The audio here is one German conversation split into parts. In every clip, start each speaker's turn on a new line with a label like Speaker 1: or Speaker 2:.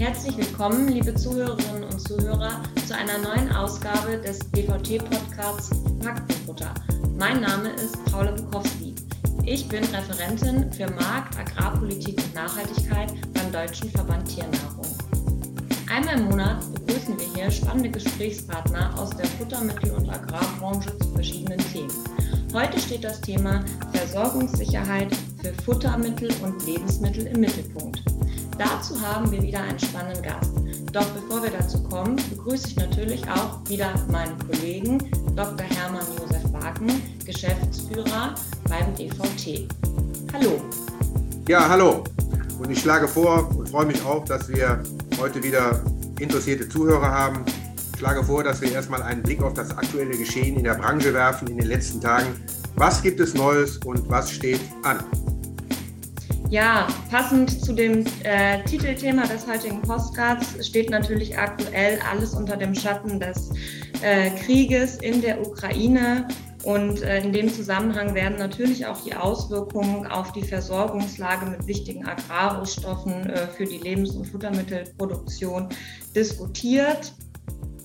Speaker 1: Herzlich willkommen, liebe Zuhörerinnen und Zuhörer, zu einer neuen Ausgabe des DVT-Podcasts Faktenfutter. Mein Name ist Paula Bukowski. Ich bin Referentin für Markt, Agrarpolitik und Nachhaltigkeit beim Deutschen Verband Tiernahrung. Einmal im Monat begrüßen wir hier spannende Gesprächspartner aus der Futtermittel- und Agrarbranche zu verschiedenen Themen. Heute steht das Thema Versorgungssicherheit für Futtermittel und Lebensmittel im Mittelpunkt. Dazu haben wir wieder einen spannenden Gast. Doch bevor wir dazu kommen, begrüße ich natürlich auch wieder meinen Kollegen Dr. Hermann Josef Wagen, Geschäftsführer beim DVT. Hallo.
Speaker 2: Ja, hallo. Und ich schlage vor und freue mich auch, dass wir heute wieder interessierte Zuhörer haben. Ich schlage vor, dass wir erstmal einen Blick auf das aktuelle Geschehen in der Branche werfen in den letzten Tagen. Was gibt es Neues und was steht an?
Speaker 1: Ja, passend zu dem äh, Titelthema des heutigen Postcards steht natürlich aktuell alles unter dem Schatten des äh, Krieges in der Ukraine. Und äh, in dem Zusammenhang werden natürlich auch die Auswirkungen auf die Versorgungslage mit wichtigen Agrarrohstoffen äh, für die Lebens- und Futtermittelproduktion diskutiert.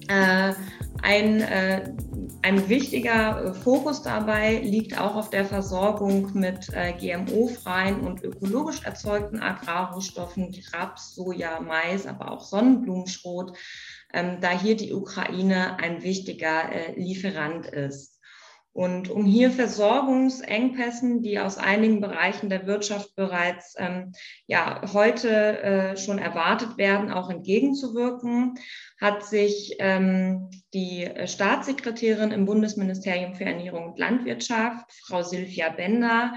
Speaker 1: Äh, ein, äh, ein wichtiger äh, Fokus dabei liegt auch auf der Versorgung mit äh, GMO-freien und ökologisch erzeugten Agrarrohstoffen wie Raps, Soja, Mais, aber auch Sonnenblumenschrot, ähm, da hier die Ukraine ein wichtiger äh, Lieferant ist. Und um hier Versorgungsengpässen, die aus einigen Bereichen der Wirtschaft bereits ähm, ja, heute äh, schon erwartet werden, auch entgegenzuwirken, hat sich ähm, die Staatssekretärin im Bundesministerium für Ernährung und Landwirtschaft, Frau Silvia Bender,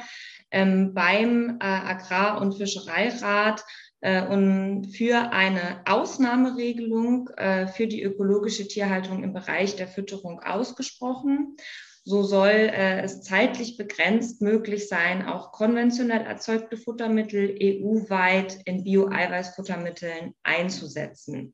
Speaker 1: ähm, beim äh, Agrar- und Fischereirat äh, und für eine Ausnahmeregelung äh, für die ökologische Tierhaltung im Bereich der Fütterung ausgesprochen. So soll äh, es zeitlich begrenzt möglich sein, auch konventionell erzeugte Futtermittel EU-weit in Bio-Eiweißfuttermitteln einzusetzen.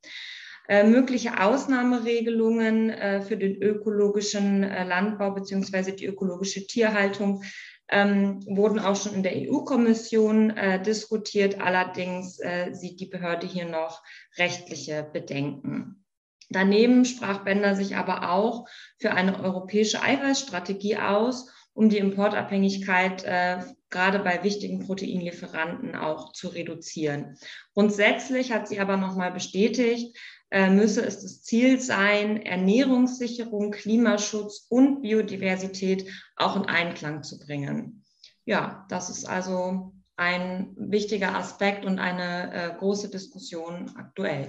Speaker 1: Äh, mögliche Ausnahmeregelungen äh, für den ökologischen äh, Landbau beziehungsweise die ökologische Tierhaltung ähm, wurden auch schon in der EU-Kommission äh, diskutiert. Allerdings äh, sieht die Behörde hier noch rechtliche Bedenken. Daneben sprach Bender sich aber auch für eine europäische Eiweißstrategie aus, um die Importabhängigkeit äh, gerade bei wichtigen Proteinlieferanten auch zu reduzieren. Grundsätzlich hat sie aber nochmal bestätigt, äh, müsse es das Ziel sein, Ernährungssicherung, Klimaschutz und Biodiversität auch in Einklang zu bringen. Ja, das ist also ein wichtiger Aspekt und eine äh, große Diskussion aktuell.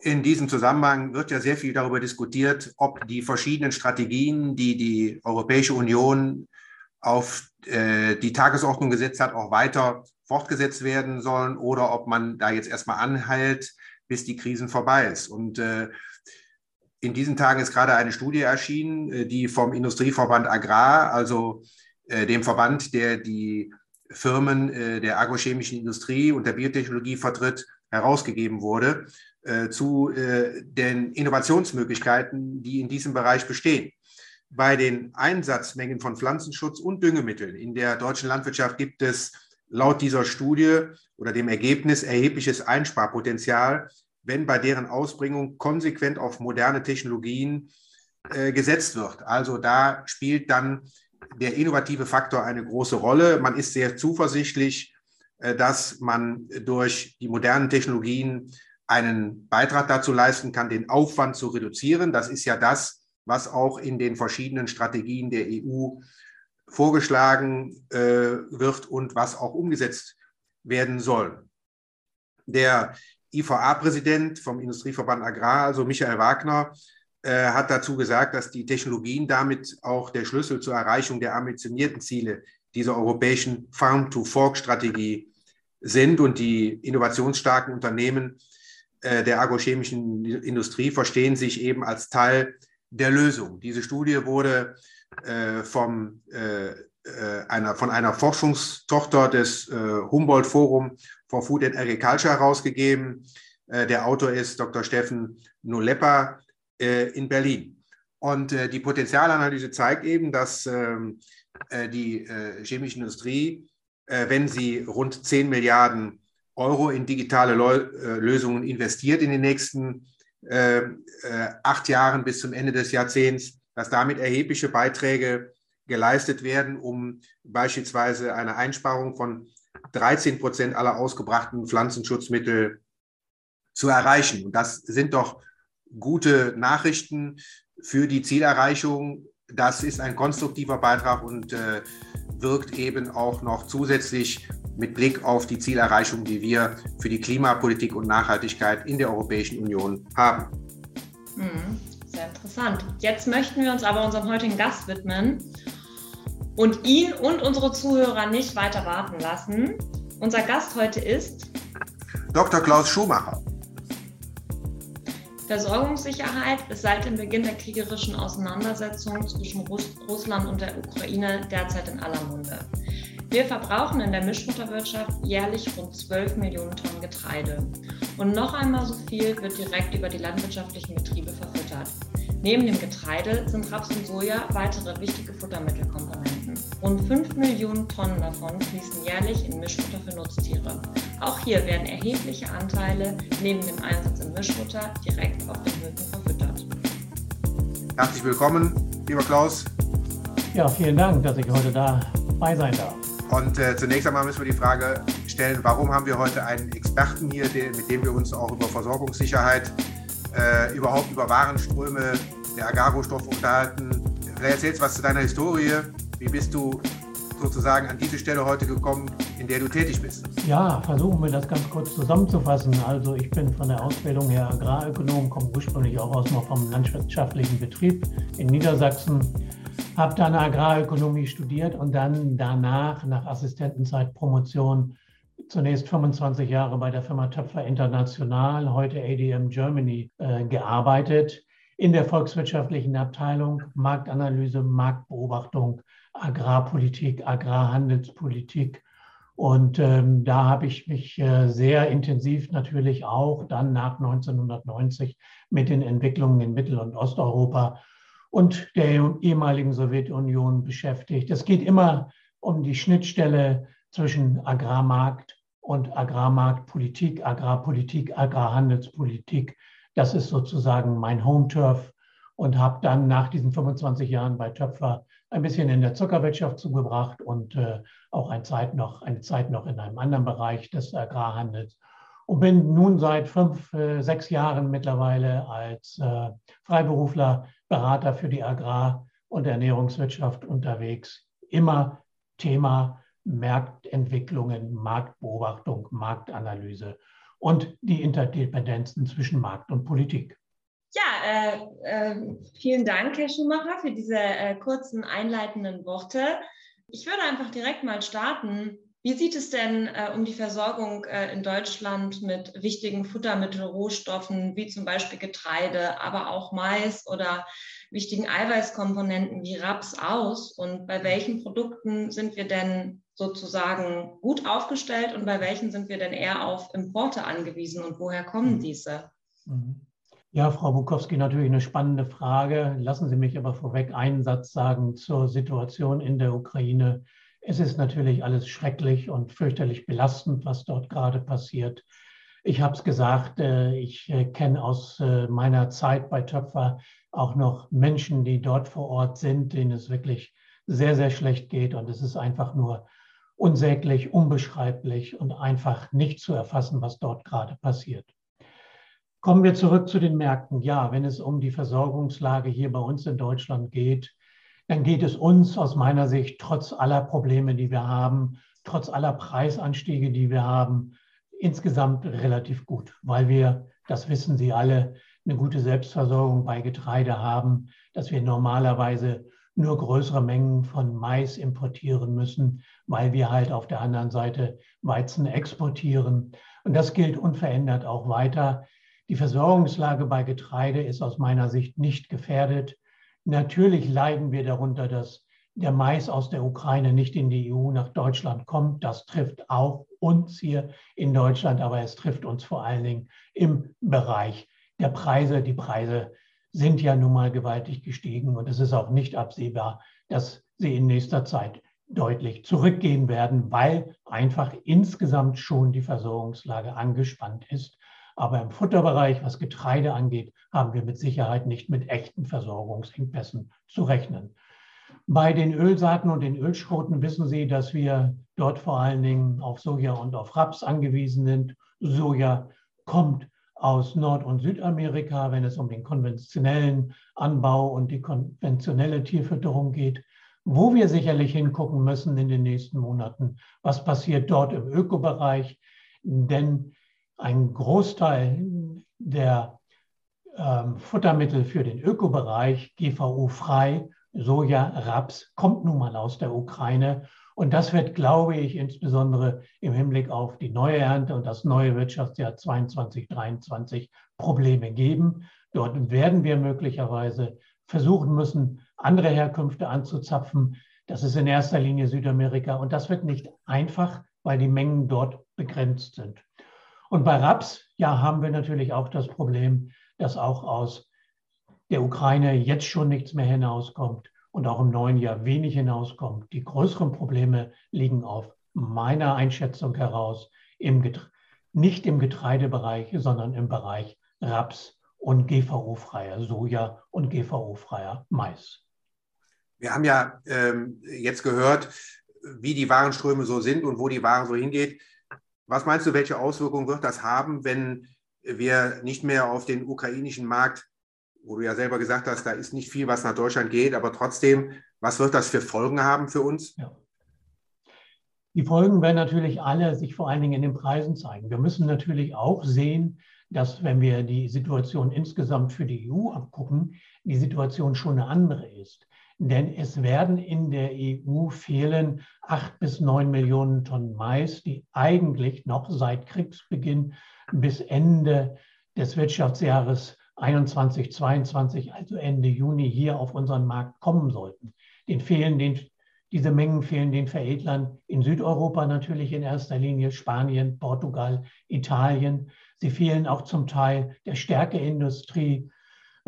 Speaker 2: In diesem Zusammenhang wird ja sehr viel darüber diskutiert, ob die verschiedenen Strategien, die die Europäische Union auf äh, die Tagesordnung gesetzt hat, auch weiter fortgesetzt werden sollen oder ob man da jetzt erstmal anhält, bis die Krisen vorbei ist. Und äh, in diesen Tagen ist gerade eine Studie erschienen, äh, die vom Industrieverband Agrar, also äh, dem Verband, der die Firmen äh, der agrochemischen Industrie und der Biotechnologie vertritt, herausgegeben wurde. Äh, zu äh, den Innovationsmöglichkeiten, die in diesem Bereich bestehen. Bei den Einsatzmengen von Pflanzenschutz und Düngemitteln in der deutschen Landwirtschaft gibt es laut dieser Studie oder dem Ergebnis erhebliches Einsparpotenzial, wenn bei deren Ausbringung konsequent auf moderne Technologien äh, gesetzt wird. Also da spielt dann der innovative Faktor eine große Rolle. Man ist sehr zuversichtlich, dass man durch die modernen Technologien einen Beitrag dazu leisten kann, den Aufwand zu reduzieren. Das ist ja das, was auch in den verschiedenen Strategien der EU vorgeschlagen äh, wird und was auch umgesetzt werden soll. Der IVA-Präsident vom Industrieverband Agrar, also Michael Wagner, äh, hat dazu gesagt, dass die Technologien damit auch der Schlüssel zur Erreichung der ambitionierten Ziele dieser europäischen Farm-to-Fork-Strategie sind und die innovationsstarken Unternehmen der agrochemischen Industrie verstehen sich eben als Teil der Lösung. Diese Studie wurde äh, vom, äh, einer, von einer Forschungstochter des Humboldt Forum for Food and Agriculture herausgegeben. der Autor ist Dr. Steffen Noleppa in Berlin. Und die Potenzialanalyse zeigt eben, dass ähm, die chemische Industrie, wenn sie rund 10 Milliarden Euro in digitale äh, Lösungen investiert in den nächsten äh, äh, acht Jahren bis zum Ende des Jahrzehnts, dass damit erhebliche Beiträge geleistet werden, um beispielsweise eine Einsparung von 13 Prozent aller ausgebrachten Pflanzenschutzmittel zu erreichen. Und das sind doch gute Nachrichten für die Zielerreichung. Das ist ein konstruktiver Beitrag und äh, wirkt eben auch noch zusätzlich mit Blick auf die Zielerreichung, die wir für die Klimapolitik und Nachhaltigkeit in der Europäischen Union haben.
Speaker 1: Mhm, sehr interessant. Jetzt möchten wir uns aber unserem heutigen Gast widmen und ihn und unsere Zuhörer nicht weiter warten lassen. Unser Gast heute ist
Speaker 2: Dr. Klaus Schumacher.
Speaker 1: Versorgungssicherheit ist seit dem Beginn der kriegerischen Auseinandersetzung zwischen Russ Russland und der Ukraine derzeit in aller Munde. Wir verbrauchen in der Mischmutterwirtschaft jährlich rund 12 Millionen Tonnen Getreide. Und noch einmal so viel wird direkt über die landwirtschaftlichen Betriebe verfüttert. Neben dem Getreide sind Raps und Soja weitere wichtige Futtermittelkomponenten. Rund 5 Millionen Tonnen davon fließen jährlich in Mischfutter für Nutztiere. Auch hier werden erhebliche Anteile neben dem Einsatz in Mischfutter direkt auf den Höfen verfüttert.
Speaker 2: Herzlich willkommen, lieber Klaus.
Speaker 3: Ja, vielen Dank, dass ich heute dabei sein darf.
Speaker 2: Und äh, zunächst einmal müssen wir die Frage stellen, warum haben wir heute einen Experten hier, den, mit dem wir uns auch über Versorgungssicherheit, äh, überhaupt über Warenströme der Agrarrohstoffe unterhalten. Erzählst du was zu deiner Historie. Wie bist du sozusagen an diese Stelle heute gekommen, in der du tätig bist?
Speaker 3: Ja, versuchen wir das ganz kurz zusammenzufassen. Also ich bin von der Ausbildung her Agrarökonom, komme ursprünglich auch aus vom landwirtschaftlichen Betrieb in Niedersachsen habe dann Agrarökonomie studiert und dann danach, nach Assistentenzeit, Promotion, zunächst 25 Jahre bei der Firma Töpfer International, heute ADM Germany, äh, gearbeitet in der volkswirtschaftlichen Abteilung Marktanalyse, Marktbeobachtung, Agrarpolitik, Agrarhandelspolitik. Und ähm, da habe ich mich äh, sehr intensiv natürlich auch dann nach 1990 mit den Entwicklungen in Mittel- und Osteuropa und der ehemaligen Sowjetunion beschäftigt. Es geht immer um die Schnittstelle zwischen Agrarmarkt und Agrarmarktpolitik, Agrarpolitik, Agrarhandelspolitik. Das ist sozusagen mein Home-Turf und habe dann nach diesen 25 Jahren bei Töpfer ein bisschen in der Zuckerwirtschaft zugebracht und äh, auch eine Zeit, noch, eine Zeit noch in einem anderen Bereich des Agrarhandels und bin nun seit fünf, äh, sechs Jahren mittlerweile als äh, Freiberufler Berater für die Agrar- und Ernährungswirtschaft unterwegs. Immer Thema Marktentwicklungen, Marktbeobachtung, Marktanalyse und die Interdependenzen zwischen Markt und Politik.
Speaker 1: Ja, äh, äh, vielen Dank, Herr Schumacher, für diese äh, kurzen einleitenden Worte. Ich würde einfach direkt mal starten wie sieht es denn äh, um die Versorgung äh, in Deutschland mit wichtigen Futtermittelrohstoffen wie zum Beispiel Getreide, aber auch Mais oder wichtigen Eiweißkomponenten wie Raps aus? Und bei welchen Produkten sind wir denn sozusagen gut aufgestellt und bei welchen sind wir denn eher auf Importe angewiesen und woher kommen mhm. diese?
Speaker 3: Mhm. Ja, Frau Bukowski, natürlich eine spannende Frage. Lassen Sie mich aber vorweg einen Satz sagen zur Situation in der Ukraine es ist natürlich alles schrecklich und fürchterlich belastend, was dort gerade passiert. Ich habe es gesagt, äh, ich äh, kenne aus äh, meiner Zeit bei Töpfer auch noch Menschen, die dort vor Ort sind, denen es wirklich sehr, sehr schlecht geht. Und es ist einfach nur unsäglich, unbeschreiblich und einfach nicht zu erfassen, was dort gerade passiert. Kommen wir zurück zu den Märkten. Ja, wenn es um die Versorgungslage hier bei uns in Deutschland geht, dann geht es uns aus meiner Sicht trotz aller Probleme, die wir haben, trotz aller Preisanstiege, die wir haben, insgesamt relativ gut, weil wir, das wissen Sie alle, eine gute Selbstversorgung bei Getreide haben, dass wir normalerweise nur größere Mengen von Mais importieren müssen, weil wir halt auf der anderen Seite Weizen exportieren. Und das gilt unverändert auch weiter. Die Versorgungslage bei Getreide ist aus meiner Sicht nicht gefährdet. Natürlich leiden wir darunter, dass der Mais aus der Ukraine nicht in die EU nach Deutschland kommt. Das trifft auch uns hier in Deutschland, aber es trifft uns vor allen Dingen im Bereich der Preise. Die Preise sind ja nun mal gewaltig gestiegen und es ist auch nicht absehbar, dass sie in nächster Zeit deutlich zurückgehen werden, weil einfach insgesamt schon die Versorgungslage angespannt ist. Aber im Futterbereich, was Getreide angeht, haben wir mit Sicherheit nicht mit echten Versorgungsengpässen zu rechnen. Bei den Ölsaaten und den Ölschroten wissen Sie, dass wir dort vor allen Dingen auf Soja und auf Raps angewiesen sind. Soja kommt aus Nord- und Südamerika, wenn es um den konventionellen Anbau und die konventionelle Tierfütterung geht. Wo wir sicherlich hingucken müssen in den nächsten Monaten, was passiert dort im Ökobereich, denn ein Großteil der ähm, Futtermittel für den Ökobereich, GVO-frei, Soja, Raps, kommt nun mal aus der Ukraine. Und das wird, glaube ich, insbesondere im Hinblick auf die neue Ernte und das neue Wirtschaftsjahr 2022, 2023 Probleme geben. Dort werden wir möglicherweise versuchen müssen, andere Herkünfte anzuzapfen. Das ist in erster Linie Südamerika. Und das wird nicht einfach, weil die Mengen dort begrenzt sind. Und bei Raps, ja, haben wir natürlich auch das Problem, dass auch aus der Ukraine jetzt schon nichts mehr hinauskommt und auch im neuen Jahr wenig hinauskommt. Die größeren Probleme liegen auf meiner Einschätzung heraus im nicht im Getreidebereich, sondern im Bereich Raps und GVO-freier Soja und GVO-freier Mais.
Speaker 2: Wir haben ja ähm, jetzt gehört, wie die Warenströme so sind und wo die Ware so hingeht. Was meinst du, welche Auswirkungen wird das haben, wenn wir nicht mehr auf den ukrainischen Markt, wo du ja selber gesagt hast, da ist nicht viel, was nach Deutschland geht, aber trotzdem, was wird das für Folgen haben für uns? Ja.
Speaker 3: Die Folgen werden natürlich alle sich vor allen Dingen in den Preisen zeigen. Wir müssen natürlich auch sehen, dass wenn wir die Situation insgesamt für die EU abgucken, die Situation schon eine andere ist. Denn es werden in der EU fehlen acht bis neun Millionen Tonnen Mais, die eigentlich noch seit Kriegsbeginn bis Ende des Wirtschaftsjahres 21, 22, also Ende Juni hier auf unseren Markt kommen sollten. Den fehlen den, diese Mengen fehlen den Veredlern in Südeuropa natürlich in erster Linie, Spanien, Portugal, Italien. Sie fehlen auch zum Teil der Stärkeindustrie,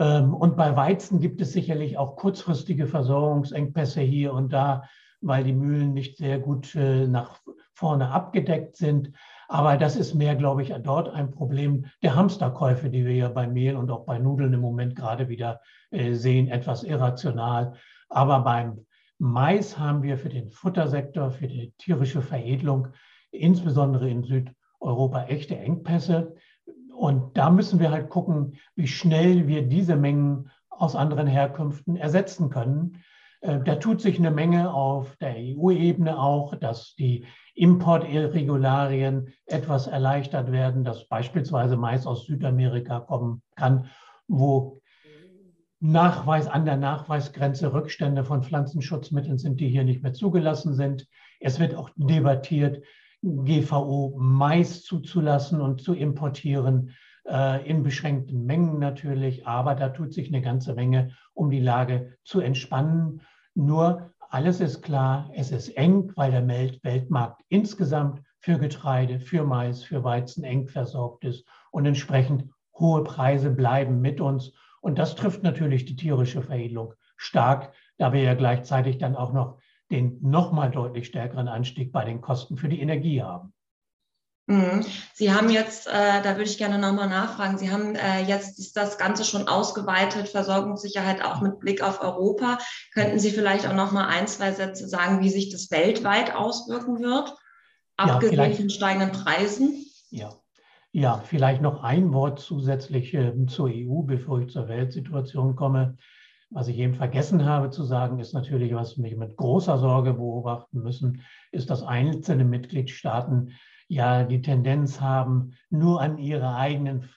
Speaker 3: und bei Weizen gibt es sicherlich auch kurzfristige Versorgungsengpässe hier und da, weil die Mühlen nicht sehr gut äh, nach vorne abgedeckt sind. Aber das ist mehr, glaube ich, dort ein Problem der Hamsterkäufe, die wir ja bei Mehl und auch bei Nudeln im Moment gerade wieder äh, sehen, etwas irrational. Aber beim Mais haben wir für den Futtersektor, für die tierische Veredelung, insbesondere in Südeuropa, echte Engpässe. Und da müssen wir halt gucken, wie schnell wir diese Mengen aus anderen Herkünften ersetzen können. Äh, da tut sich eine Menge auf der EU-Ebene auch, dass die Importregularien etwas erleichtert werden, dass beispielsweise Mais aus Südamerika kommen kann, wo Nachweis an der Nachweisgrenze Rückstände von Pflanzenschutzmitteln sind, die hier nicht mehr zugelassen sind. Es wird auch debattiert, GVO Mais zuzulassen und zu importieren, äh, in beschränkten Mengen natürlich. Aber da tut sich eine ganze Menge, um die Lage zu entspannen. Nur alles ist klar, es ist eng, weil der Weltmarkt insgesamt für Getreide, für Mais, für Weizen eng versorgt ist und entsprechend hohe Preise bleiben mit uns. Und das trifft natürlich die tierische Veredelung stark, da wir ja gleichzeitig dann auch noch den nochmal deutlich stärkeren Anstieg bei den Kosten für die Energie haben.
Speaker 1: Mhm. Sie haben jetzt, äh, da würde ich gerne nochmal nachfragen, Sie haben äh, jetzt das Ganze schon ausgeweitet, Versorgungssicherheit auch mit Blick auf Europa. Könnten Sie vielleicht auch nochmal ein, zwei Sätze sagen, wie sich das weltweit auswirken wird, abgesehen ja, von steigenden Preisen?
Speaker 3: Ja. ja, vielleicht noch ein Wort zusätzlich äh, zur EU, bevor ich zur Weltsituation komme. Was ich eben vergessen habe zu sagen, ist natürlich, was wir mit großer Sorge beobachten müssen, ist, dass einzelne Mitgliedstaaten ja die Tendenz haben, nur an ihre eigenen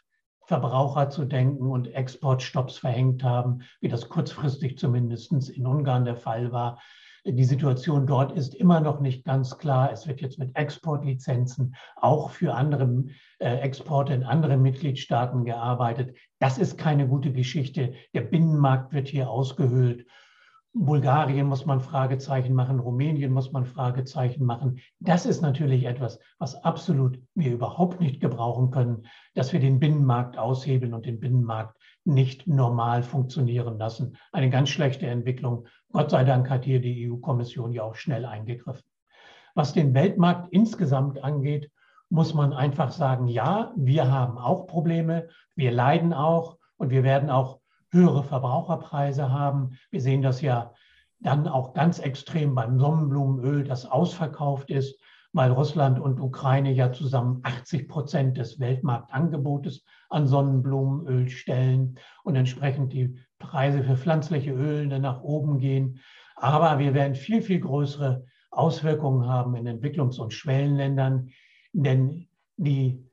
Speaker 3: Verbraucher zu denken und Exportstopps verhängt haben, wie das kurzfristig zumindest in Ungarn der Fall war. Die Situation dort ist immer noch nicht ganz klar. Es wird jetzt mit Exportlizenzen auch für andere äh, Exporte in andere Mitgliedstaaten gearbeitet. Das ist keine gute Geschichte. Der Binnenmarkt wird hier ausgehöhlt. Bulgarien muss man Fragezeichen machen, Rumänien muss man Fragezeichen machen. Das ist natürlich etwas, was absolut wir überhaupt nicht gebrauchen können, dass wir den Binnenmarkt aushebeln und den Binnenmarkt nicht normal funktionieren lassen. Eine ganz schlechte Entwicklung. Gott sei Dank hat hier die EU-Kommission ja auch schnell eingegriffen. Was den Weltmarkt insgesamt angeht, muss man einfach sagen, ja, wir haben auch Probleme, wir leiden auch und wir werden auch höhere Verbraucherpreise haben. Wir sehen das ja dann auch ganz extrem beim Sonnenblumenöl, das ausverkauft ist, weil Russland und Ukraine ja zusammen 80 Prozent des Weltmarktangebotes an Sonnenblumenöl stellen und entsprechend die Preise für pflanzliche Öle nach oben gehen. Aber wir werden viel, viel größere Auswirkungen haben in Entwicklungs- und Schwellenländern, denn die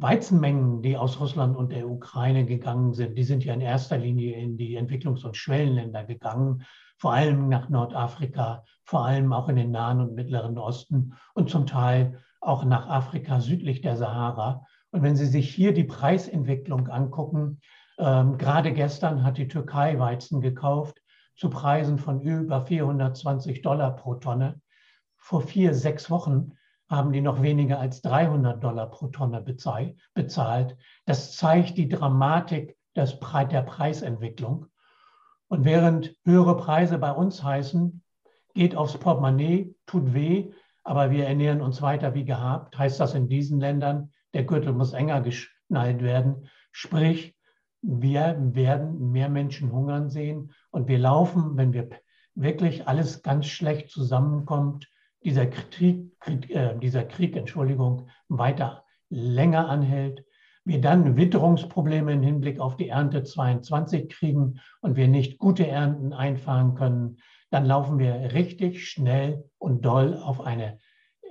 Speaker 3: Weizenmengen, die aus Russland und der Ukraine gegangen sind, die sind ja in erster Linie in die Entwicklungs- und Schwellenländer gegangen, vor allem nach Nordafrika, vor allem auch in den Nahen und Mittleren Osten und zum Teil auch nach Afrika südlich der Sahara. Und wenn Sie sich hier die Preisentwicklung angucken, ähm, gerade gestern hat die Türkei Weizen gekauft zu Preisen von über 420 Dollar pro Tonne. Vor vier, sechs Wochen haben die noch weniger als 300 Dollar pro Tonne bezahlt. Das zeigt die Dramatik des, der Preisentwicklung. Und während höhere Preise bei uns heißen, geht aufs Portemonnaie, tut weh, aber wir ernähren uns weiter wie gehabt, heißt das in diesen Ländern, der Gürtel muss enger geschnallt werden. Sprich, wir werden mehr Menschen hungern sehen und wir laufen, wenn wir wirklich alles ganz schlecht zusammenkommt, dieser Krieg, Krieg, äh, dieser Krieg Entschuldigung, weiter länger anhält, wir dann Witterungsprobleme im Hinblick auf die Ernte 22 kriegen und wir nicht gute Ernten einfahren können, dann laufen wir richtig schnell und doll auf eine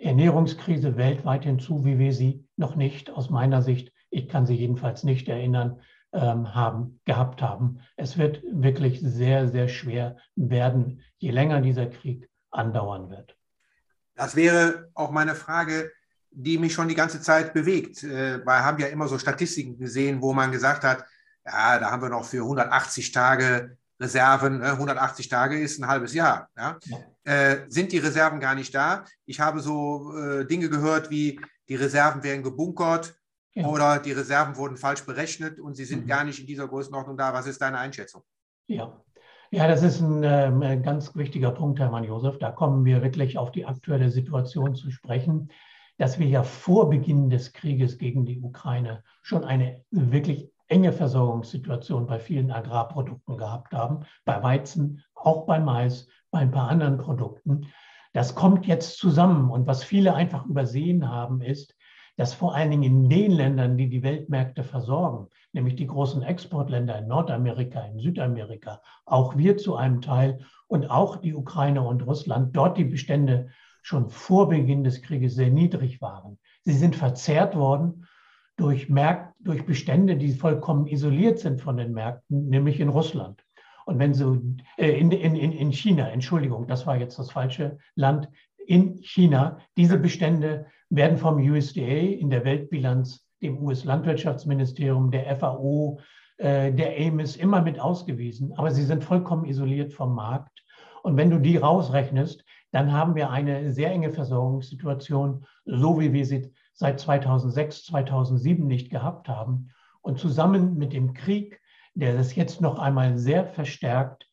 Speaker 3: Ernährungskrise weltweit hinzu, wie wir sie noch nicht aus meiner Sicht, ich kann sie jedenfalls nicht erinnern, ähm, haben, gehabt haben. Es wird wirklich sehr, sehr schwer werden, je länger dieser Krieg andauern wird.
Speaker 2: Das wäre auch meine Frage, die mich schon die ganze Zeit bewegt. Äh, wir haben ja immer so Statistiken gesehen, wo man gesagt hat, ja, da haben wir noch für 180 Tage Reserven. 180 ne? Tage ist ein halbes Jahr. Ja? ja. Äh, sind die Reserven gar nicht da? Ich habe so äh, Dinge gehört wie, die Reserven werden gebunkert ja. oder die Reserven wurden falsch berechnet und sie sind mhm. gar nicht in dieser Größenordnung da. Was ist deine Einschätzung?
Speaker 3: Ja, ja, das ist ein äh, ganz wichtiger Punkt, Hermann Josef. Da kommen wir wirklich auf die aktuelle Situation zu sprechen, dass wir ja vor Beginn des Krieges gegen die Ukraine schon eine wirklich enge Versorgungssituation bei vielen Agrarprodukten gehabt haben, bei Weizen, auch bei Mais, bei ein paar anderen Produkten. Das kommt jetzt zusammen. Und was viele einfach übersehen haben, ist, dass vor allen Dingen in den Ländern, die die Weltmärkte versorgen, nämlich die großen Exportländer in Nordamerika, in Südamerika, auch wir zu einem Teil und auch die Ukraine und Russland, dort die Bestände schon vor Beginn des Krieges sehr niedrig waren. Sie sind verzerrt worden durch, Märkte, durch Bestände, die vollkommen isoliert sind von den Märkten, nämlich in Russland. Und wenn so äh, in, in, in China, Entschuldigung, das war jetzt das falsche Land, in China, diese Bestände werden vom USDA in der Weltbilanz, dem US-Landwirtschaftsministerium, der FAO, äh, der AMIS immer mit ausgewiesen, aber sie sind vollkommen isoliert vom Markt. Und wenn du die rausrechnest, dann haben wir eine sehr enge Versorgungssituation, so wie wir sie seit 2006, 2007 nicht gehabt haben. Und zusammen mit dem Krieg, der das jetzt noch einmal sehr verstärkt,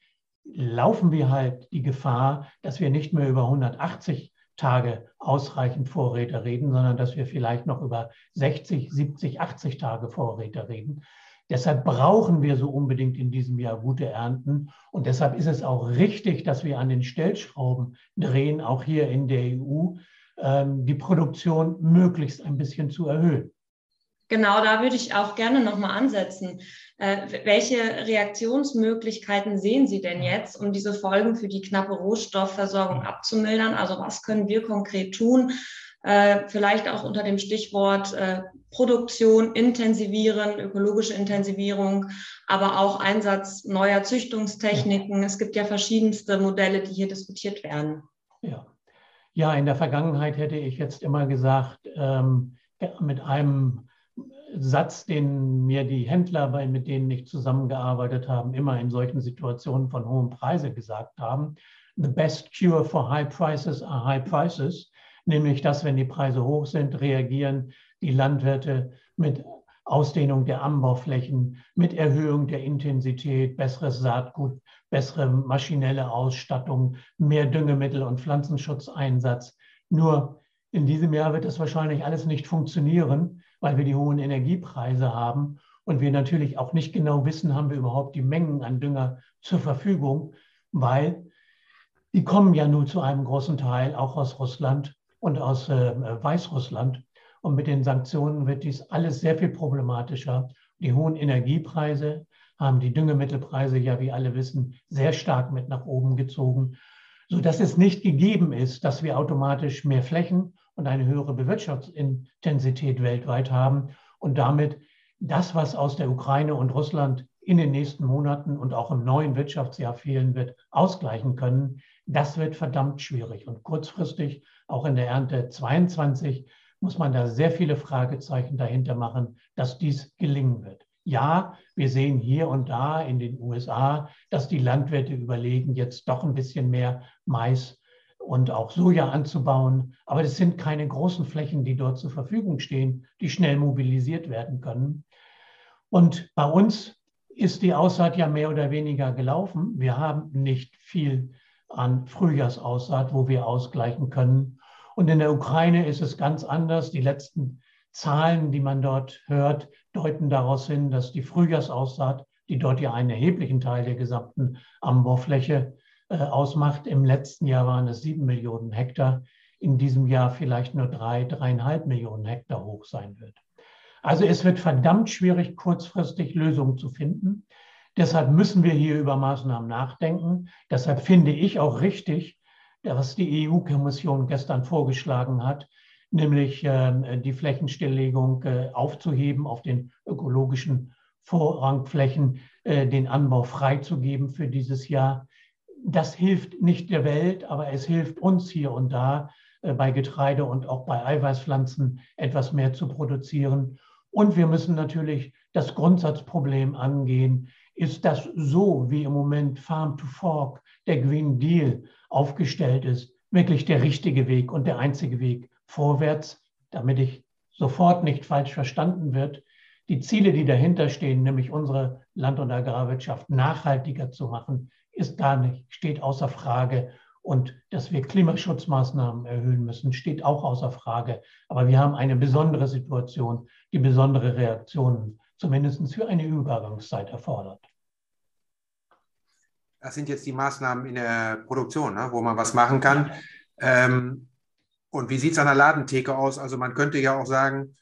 Speaker 3: laufen wir halt die Gefahr, dass wir nicht mehr über 180 Tage ausreichend Vorräte reden, sondern dass wir vielleicht noch über 60, 70, 80 Tage Vorräte reden. Deshalb brauchen wir so unbedingt in diesem Jahr gute Ernten. Und deshalb ist es auch richtig, dass wir an den Stellschrauben drehen, auch hier in der EU, ähm, die Produktion möglichst ein bisschen zu erhöhen.
Speaker 1: Genau, da würde ich auch gerne nochmal ansetzen. Äh, welche Reaktionsmöglichkeiten sehen Sie denn jetzt, um diese Folgen für die knappe Rohstoffversorgung abzumildern? Also was können wir konkret tun? Äh, vielleicht auch unter dem Stichwort äh, Produktion intensivieren, ökologische Intensivierung, aber auch Einsatz neuer Züchtungstechniken. Es gibt ja verschiedenste Modelle, die hier diskutiert werden.
Speaker 3: Ja, ja in der Vergangenheit hätte ich jetzt immer gesagt, ähm, mit einem Satz, den mir die Händler, mit denen ich zusammengearbeitet habe, immer in solchen Situationen von hohen Preisen gesagt haben. The best cure for high prices are high prices. Nämlich, dass, wenn die Preise hoch sind, reagieren die Landwirte mit Ausdehnung der Anbauflächen, mit Erhöhung der Intensität, besseres Saatgut, bessere maschinelle Ausstattung, mehr Düngemittel und Pflanzenschutzeinsatz. Nur in diesem Jahr wird das wahrscheinlich alles nicht funktionieren, weil wir die hohen Energiepreise haben und wir natürlich auch nicht genau wissen, haben wir überhaupt die Mengen an Dünger zur Verfügung, weil die kommen ja nur zu einem großen Teil auch aus Russland und aus äh, Weißrussland. Und mit den Sanktionen wird dies alles sehr viel problematischer. Die hohen Energiepreise haben die Düngemittelpreise ja, wie alle wissen, sehr stark mit nach oben gezogen, sodass es nicht gegeben ist, dass wir automatisch mehr Flächen und eine höhere Bewirtschaftsintensität weltweit haben und damit das, was aus der Ukraine und Russland in den nächsten Monaten und auch im neuen Wirtschaftsjahr fehlen wird, ausgleichen können. Das wird verdammt schwierig. Und kurzfristig, auch in der Ernte 22, muss man da sehr viele Fragezeichen dahinter machen, dass dies gelingen wird. Ja, wir sehen hier und da in den USA, dass die Landwirte überlegen, jetzt doch ein bisschen mehr Mais und auch Soja anzubauen. Aber das sind keine großen Flächen, die dort zur Verfügung stehen, die schnell mobilisiert werden können. Und bei uns ist die Aussaat ja mehr oder weniger gelaufen. Wir haben nicht viel an Frühjahrsaussaat, wo wir ausgleichen können. Und in der Ukraine ist es ganz anders. Die letzten Zahlen, die man dort hört, deuten daraus hin, dass die Frühjahrsaussaat, die dort ja einen erheblichen Teil der gesamten Anbaufläche ausmacht. Im letzten Jahr waren es sieben Millionen Hektar, in diesem Jahr vielleicht nur drei, dreieinhalb Millionen Hektar hoch sein wird. Also es wird verdammt schwierig, kurzfristig Lösungen zu finden. Deshalb müssen wir hier über Maßnahmen nachdenken. Deshalb finde ich auch richtig, was die EU-Kommission gestern vorgeschlagen hat, nämlich ähm, die Flächenstilllegung äh, aufzuheben auf den ökologischen Vorrangflächen, äh, den Anbau freizugeben für dieses Jahr das hilft nicht der Welt, aber es hilft uns hier und da äh, bei Getreide und auch bei Eiweißpflanzen etwas mehr zu produzieren. Und wir müssen natürlich das Grundsatzproblem angehen. Ist das so, wie im Moment Farm to Fork, der Green Deal aufgestellt ist, wirklich der richtige Weg und der einzige Weg vorwärts, damit ich sofort nicht falsch verstanden wird? Die Ziele, die dahinter stehen, nämlich unsere Land- und Agrarwirtschaft nachhaltiger zu machen, ist gar nicht, steht außer Frage. Und dass wir Klimaschutzmaßnahmen erhöhen müssen, steht auch außer Frage. Aber wir haben eine besondere Situation, die besondere Reaktionen zumindest für eine Übergangszeit erfordert.
Speaker 2: Das sind jetzt die Maßnahmen in der Produktion, ne, wo man was machen kann. Ähm, und wie sieht es an der Ladentheke aus? Also man könnte ja auch sagen,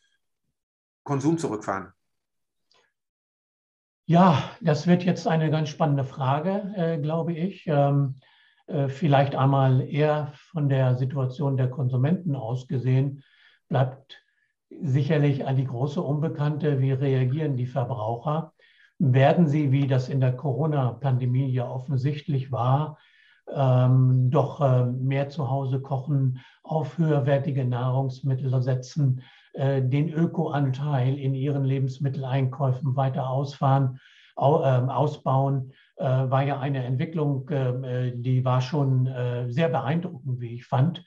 Speaker 2: Konsum zurückfahren.
Speaker 3: Ja, das wird jetzt eine ganz spannende Frage, äh, glaube ich. Ähm, äh, vielleicht einmal eher von der Situation der Konsumenten aus gesehen, bleibt sicherlich an die große Unbekannte, wie reagieren die Verbraucher? Werden sie, wie das in der Corona-Pandemie ja offensichtlich war, ähm, doch äh, mehr zu Hause kochen, auf höherwertige Nahrungsmittel setzen, den Ökoanteil in ihren Lebensmitteleinkäufen weiter ausfahren, ähm, ausbauen, äh, war ja eine Entwicklung, ähm, äh, die war schon sehr beeindruckend, wie ich fand.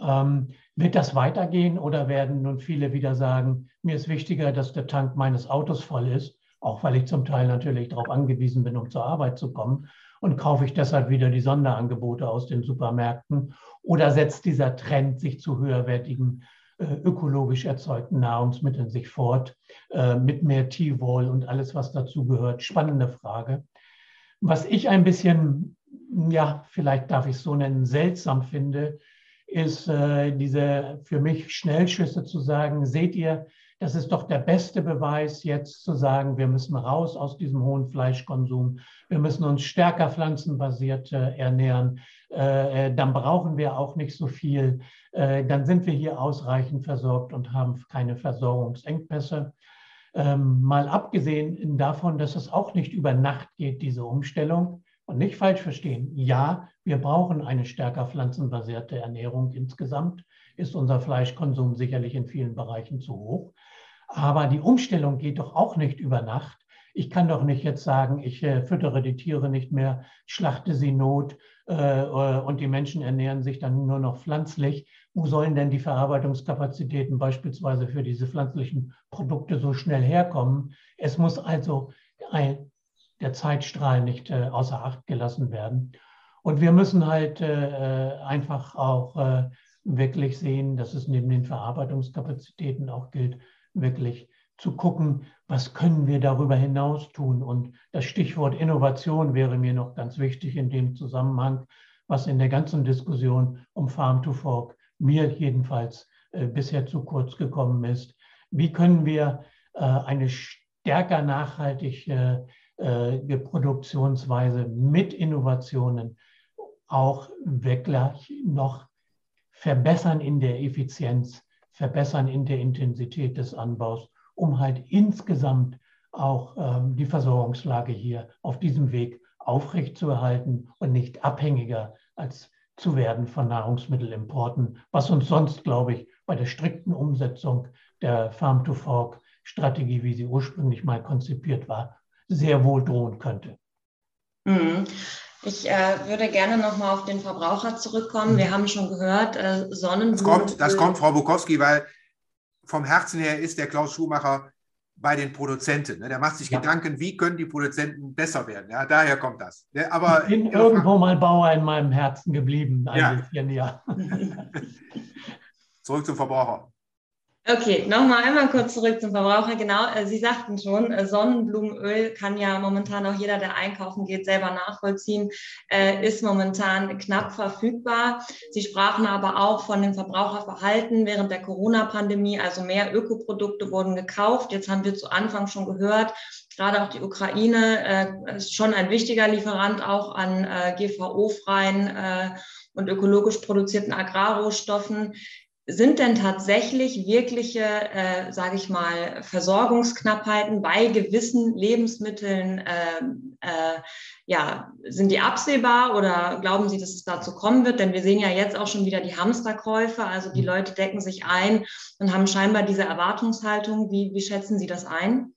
Speaker 3: Ähm, wird das weitergehen oder werden nun viele wieder sagen, mir ist wichtiger, dass der Tank meines Autos voll ist, auch weil ich zum Teil natürlich darauf angewiesen bin, um zur Arbeit zu kommen und kaufe ich deshalb wieder die Sonderangebote aus den Supermärkten oder setzt dieser Trend sich zu höherwertigen äh, ökologisch erzeugten Nahrungsmitteln sich fort, äh, mit mehr T-Wall und alles, was dazu gehört. Spannende Frage. Was ich ein bisschen, ja, vielleicht darf ich es so nennen, seltsam finde, ist äh, diese für mich Schnellschüsse zu sagen, seht ihr, das ist doch der beste Beweis jetzt zu sagen, wir müssen raus aus diesem hohen Fleischkonsum, wir müssen uns stärker pflanzenbasiert äh, ernähren, äh, äh, dann brauchen wir auch nicht so viel, äh, dann sind wir hier ausreichend versorgt und haben keine Versorgungsengpässe. Ähm, mal abgesehen davon, dass es auch nicht über Nacht geht, diese Umstellung. Und nicht falsch verstehen, ja, wir brauchen eine stärker pflanzenbasierte Ernährung insgesamt, ist unser Fleischkonsum sicherlich in vielen Bereichen zu hoch. Aber die Umstellung geht doch auch nicht über Nacht. Ich kann doch nicht jetzt sagen, ich äh, füttere die Tiere nicht mehr, schlachte sie not äh, äh, und die Menschen ernähren sich dann nur noch pflanzlich. Wo sollen denn die Verarbeitungskapazitäten beispielsweise für diese pflanzlichen Produkte so schnell herkommen? Es muss also ein, der Zeitstrahl nicht äh, außer Acht gelassen werden. Und wir müssen halt äh, äh, einfach auch wirklich sehen, dass es neben den Verarbeitungskapazitäten auch gilt, wirklich zu gucken, was können wir darüber hinaus tun. Und das Stichwort Innovation wäre mir noch ganz wichtig in dem Zusammenhang, was in der ganzen Diskussion um Farm to Fork mir jedenfalls äh, bisher zu kurz gekommen ist. Wie können wir äh, eine stärker nachhaltige äh, Produktionsweise mit Innovationen auch wirklich noch verbessern in der Effizienz, verbessern in der Intensität des Anbaus, um halt insgesamt auch ähm, die Versorgungslage hier auf diesem Weg aufrechtzuerhalten und nicht abhängiger als zu werden von Nahrungsmittelimporten, was uns sonst, glaube ich, bei der strikten Umsetzung der Farm-to-Fork-Strategie, wie sie ursprünglich mal konzipiert war, sehr wohl drohen könnte.
Speaker 1: Mhm. Ich äh, würde gerne nochmal auf den Verbraucher zurückkommen. Wir haben schon gehört, äh, Sonnenblumen.
Speaker 2: Das kommt, das kommt, Frau Bukowski, weil vom Herzen her ist der Klaus Schumacher bei den Produzenten. Ne? Der macht sich ja. Gedanken, wie können die Produzenten besser werden. Ja, daher kommt das.
Speaker 3: Ne? Aber ich bin irgendwo mal Bauer in meinem Herzen geblieben.
Speaker 2: Ja. ja. Zurück zum Verbraucher.
Speaker 1: Okay, nochmal einmal kurz zurück zum Verbraucher. Genau, äh, Sie sagten schon, äh, Sonnenblumenöl kann ja momentan auch jeder, der einkaufen geht, selber nachvollziehen, äh, ist momentan knapp verfügbar. Sie sprachen aber auch von dem Verbraucherverhalten während der Corona-Pandemie, also mehr Ökoprodukte wurden gekauft. Jetzt haben wir zu Anfang schon gehört, gerade auch die Ukraine ist schon ein wichtiger Lieferant auch an GVO-freien und ökologisch produzierten Agrarrohstoffen sind denn tatsächlich wirkliche, äh, sage ich mal, Versorgungsknappheiten bei gewissen Lebensmitteln, äh, äh, ja, sind die absehbar oder glauben Sie, dass es dazu kommen wird? Denn wir sehen ja jetzt auch schon wieder die Hamsterkäufe, also die mhm. Leute decken sich ein und haben scheinbar diese Erwartungshaltung. Wie, wie schätzen Sie das ein?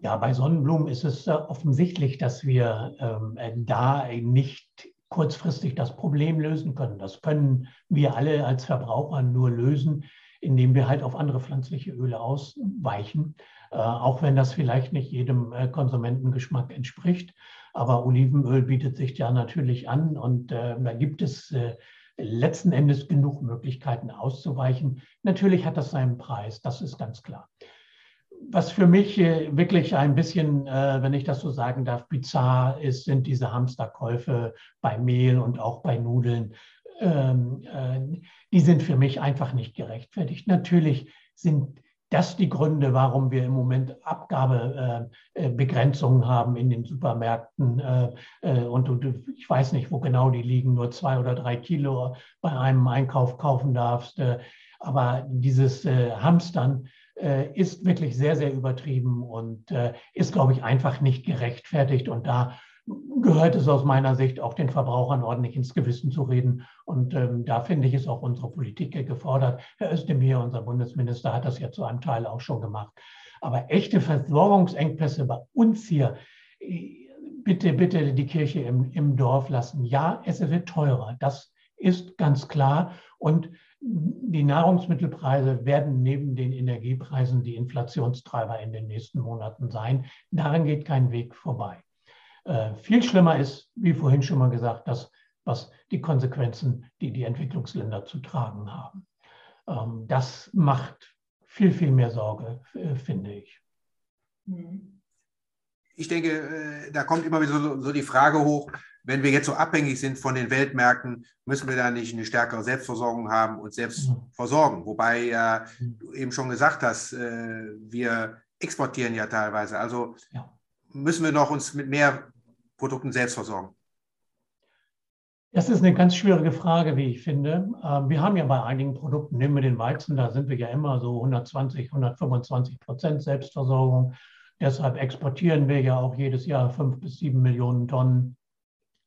Speaker 3: Ja, bei Sonnenblumen ist es äh, offensichtlich, dass wir ähm, da nicht kurzfristig das Problem lösen können. Das können wir alle als Verbraucher nur lösen, indem wir halt auf andere pflanzliche Öle ausweichen, äh, auch wenn das vielleicht nicht jedem äh, Konsumentengeschmack entspricht. Aber Olivenöl bietet sich ja natürlich an und äh, da gibt es letzten Endes genug Möglichkeiten auszuweichen. Natürlich hat das seinen Preis, das ist ganz klar was für mich äh, wirklich ein bisschen, äh, wenn ich das so sagen darf, bizarr ist, sind diese Hamsterkäufe bei Mehl und auch bei Nudeln. Ähm, äh, die sind für mich einfach nicht gerechtfertigt. Natürlich sind das die Gründe, warum wir im Moment Abgabebegrenzungen haben in den Supermärkten. Und ich weiß nicht, wo genau die liegen, nur zwei oder drei Kilo bei einem Einkauf kaufen darfst. Aber dieses Hamstern, ist wirklich sehr, sehr übertrieben und äh, ist, glaube ich, einfach nicht gerechtfertigt. Und da gehört es aus meiner Sicht auch den Verbrauchern ordentlich ins Gewissen zu reden. Und ähm, da finde ich, ist auch unsere Politik gefordert. Herr Özdemir, unser Bundesminister, hat das ja zu einem Teil auch schon gemacht. Aber echte Versorgungsengpässe bei uns hier, äh, bitte, bitte die Kirche im, im Dorf lassen. Ja, es wird teurer. Das ist ganz klar. Und die Nahrungsmittelpreise werden neben den Energiepreisen die Inflationstreiber in den nächsten Monaten sein. Daran geht kein Weg vorbei. Äh, viel schlimmer ist, wie vorhin schon mal gesagt, das, was die Konsequenzen, die die Entwicklungsländer zu tragen haben. Ähm, das macht viel, viel mehr Sorge, äh, finde ich.
Speaker 2: Ich denke, äh, da kommt immer wieder so, so die Frage hoch, wenn wir jetzt so abhängig sind von den Weltmärkten, müssen wir da nicht eine stärkere Selbstversorgung haben und selbst mhm. versorgen. Wobei ja, mhm. du eben schon gesagt hast, äh, wir exportieren ja teilweise. Also müssen wir noch uns mit mehr Produkten selbst versorgen.
Speaker 3: Das ist eine ganz schwierige Frage, wie ich finde. Ähm, wir haben ja bei einigen Produkten, nehmen wir den Weizen, da sind wir ja immer so 120, 125 Prozent Selbstversorgung. Deshalb exportieren wir ja auch jedes Jahr fünf bis sieben Millionen Tonnen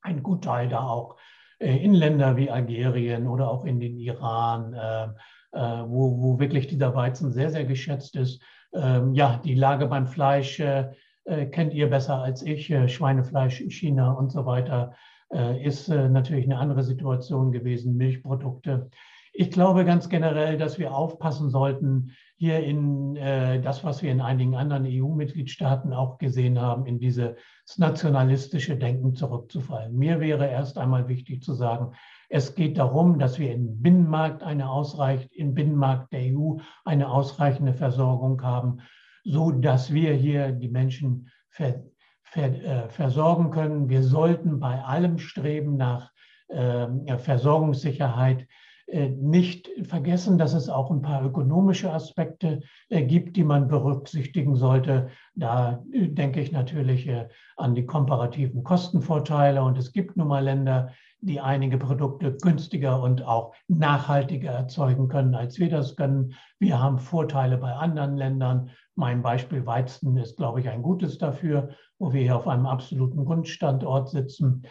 Speaker 3: ein Gutteil da auch äh, in Länder wie Algerien oder auch in den Iran, äh, wo, wo wirklich dieser Weizen sehr, sehr geschätzt ist. Ähm, ja, die Lage beim Fleisch kennt ihr besser als ich. Schweinefleisch, China und so weiter ist natürlich eine andere Situation gewesen. Milchprodukte. Ich glaube ganz generell, dass wir aufpassen sollten, hier in äh, das, was wir in einigen anderen EU-Mitgliedstaaten auch gesehen haben, in dieses nationalistische Denken zurückzufallen. Mir wäre erst einmal wichtig zu sagen, es geht darum, dass wir im Binnenmarkt eine ausreichend, im Binnenmarkt der EU eine ausreichende Versorgung haben, so dass wir hier die Menschen ver, ver, äh, versorgen können. Wir sollten bei allem Streben nach äh, Versorgungssicherheit nicht vergessen, dass es auch ein paar ökonomische Aspekte äh, gibt, die man berücksichtigen sollte. Da äh, denke ich natürlich an die komparativen Kostenvorteile. Und es gibt nun mal Länder, die einige Produkte günstiger und auch nachhaltiger erzeugen können, als wir das können. Wir haben Vorteile bei anderen Ländern. Mein Beispiel Weizen ist, glaube ich, ein gutes dafür, wo wir hier auf einem absoluten Grundstandort sitzen.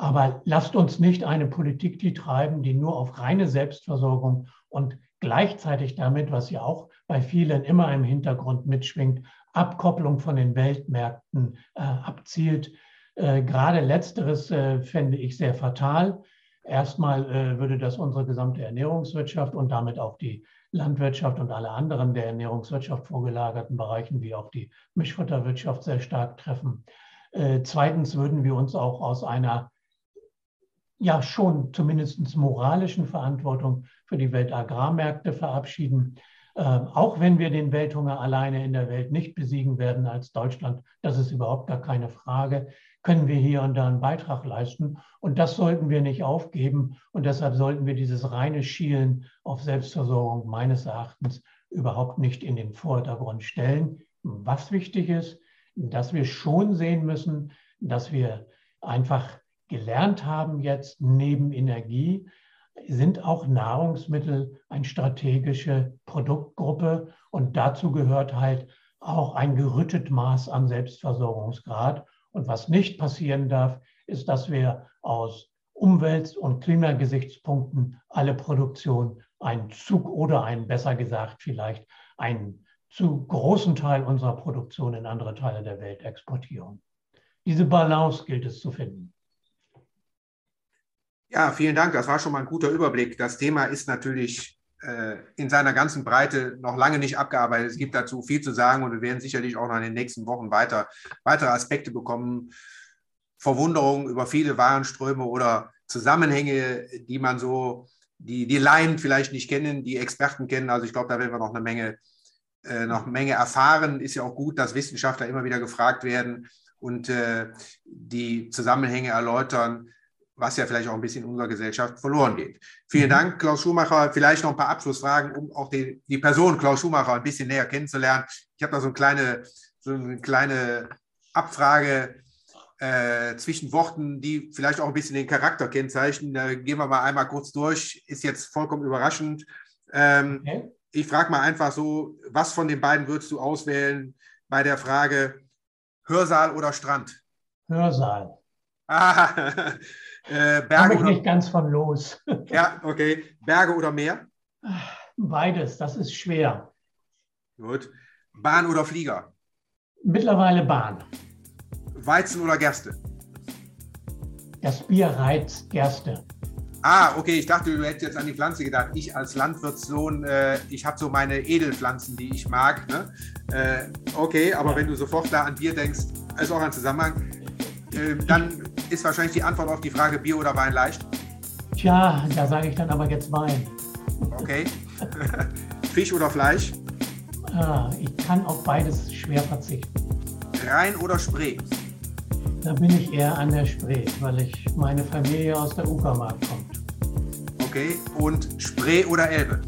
Speaker 3: Aber lasst uns nicht eine Politik die treiben, die nur auf reine Selbstversorgung und gleichzeitig damit, was ja auch bei vielen immer im Hintergrund mitschwingt, Abkopplung von den Weltmärkten äh, abzielt. Äh, gerade letzteres äh, fände ich sehr fatal. Erstmal äh, würde das unsere gesamte Ernährungswirtschaft und damit auch die Landwirtschaft und alle anderen der Ernährungswirtschaft vorgelagerten Bereichen wie auch die Mischfutterwirtschaft sehr stark treffen. Äh, zweitens würden wir uns auch aus einer ja schon zumindest moralischen Verantwortung für die Weltagrarmärkte verabschieden. Äh, auch wenn wir den Welthunger alleine in der Welt nicht besiegen werden als Deutschland, das ist überhaupt gar keine Frage, können wir hier und da einen Beitrag leisten. Und das sollten wir nicht aufgeben. Und deshalb sollten wir dieses reine Schielen auf Selbstversorgung meines Erachtens überhaupt nicht in den Vordergrund stellen. Was wichtig ist, dass wir schon sehen müssen, dass wir einfach gelernt haben jetzt neben Energie, sind auch Nahrungsmittel eine strategische Produktgruppe und dazu gehört halt auch ein gerüttet Maß an Selbstversorgungsgrad. Und was nicht passieren darf, ist, dass wir aus Umwelt- und Klimagesichtspunkten alle Produktion einen Zug oder einen, besser gesagt, vielleicht einen zu großen Teil unserer Produktion in andere Teile der Welt exportieren. Diese Balance gilt es zu finden.
Speaker 2: Ja, vielen Dank. Das war schon mal ein guter Überblick. Das Thema ist natürlich äh, in seiner ganzen Breite noch lange nicht abgearbeitet. Es gibt dazu viel zu sagen und wir werden sicherlich auch noch in den nächsten Wochen weiter, weitere Aspekte bekommen. Verwunderung über viele Warenströme oder Zusammenhänge, die man so, die, die Laien vielleicht nicht kennen, die Experten kennen. Also ich glaube, da werden wir noch eine Menge, äh, noch eine Menge erfahren. Ist ja auch gut, dass Wissenschaftler immer wieder gefragt werden und äh, die Zusammenhänge erläutern was ja vielleicht auch ein bisschen in unserer Gesellschaft verloren geht. Vielen mhm. Dank, Klaus Schumacher. Vielleicht noch ein paar Abschlussfragen, um auch die, die Person Klaus Schumacher ein bisschen näher kennenzulernen. Ich habe da so eine kleine, so eine kleine Abfrage äh, zwischen Worten, die vielleicht auch ein bisschen den Charakter kennzeichnen. Da gehen wir mal einmal kurz durch. Ist jetzt vollkommen überraschend. Ähm, okay. Ich frage mal einfach so, was von den beiden würdest du auswählen bei der Frage Hörsaal oder Strand?
Speaker 3: Hörsaal.
Speaker 2: Ah,
Speaker 3: Äh, Berge ich oder, nicht ganz von los.
Speaker 2: ja, okay. Berge oder Meer?
Speaker 3: Beides, das ist schwer.
Speaker 2: Gut. Bahn oder Flieger?
Speaker 3: Mittlerweile Bahn.
Speaker 2: Weizen oder Gerste?
Speaker 3: Das Bier reizt Gerste.
Speaker 2: Ah, okay, ich dachte, du hättest jetzt an die Pflanze gedacht. Ich als Landwirtssohn, äh, ich habe so meine Edelpflanzen, die ich mag. Ne? Äh, okay, aber ja. wenn du sofort da an Bier denkst, ist auch ein Zusammenhang. Äh, dann ist wahrscheinlich die Antwort auf die Frage Bier oder Wein leicht.
Speaker 3: Tja, da sage ich dann aber jetzt Wein.
Speaker 2: Okay. Fisch oder Fleisch?
Speaker 3: Ah, ich kann auf beides schwer verzichten.
Speaker 2: Rhein oder Spree?
Speaker 3: Da bin ich eher an der Spree, weil ich meine Familie aus der Uckermark kommt.
Speaker 2: Okay, und Spree oder Elbe?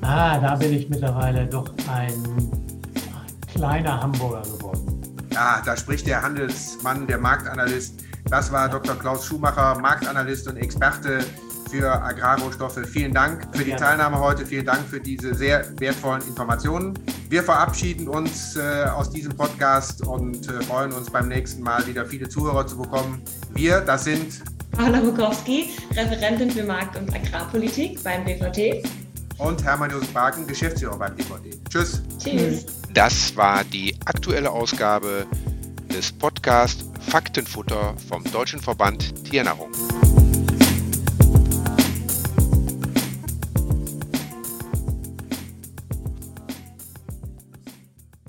Speaker 3: Ah, da bin ich mittlerweile doch ein, ein kleiner Hamburger geworden.
Speaker 2: Ja, da spricht der Handelsmann, der Marktanalyst. Das war Dr. Klaus Schumacher, Marktanalyst und Experte für Agrarrohstoffe. Vielen Dank für die Teilnahme heute. Vielen Dank für diese sehr wertvollen Informationen. Wir verabschieden uns äh, aus diesem Podcast und äh, freuen uns beim nächsten Mal wieder viele Zuhörer zu bekommen. Wir, das sind
Speaker 1: Paula Bukowski, Referentin für Markt- und Agrarpolitik beim BVT.
Speaker 4: Und Hermann Josef Barken, Geschäftsführer beim DVD. Tschüss.
Speaker 2: Tschüss. Das war die aktuelle Ausgabe des Podcasts Faktenfutter vom Deutschen Verband Tiernahrung.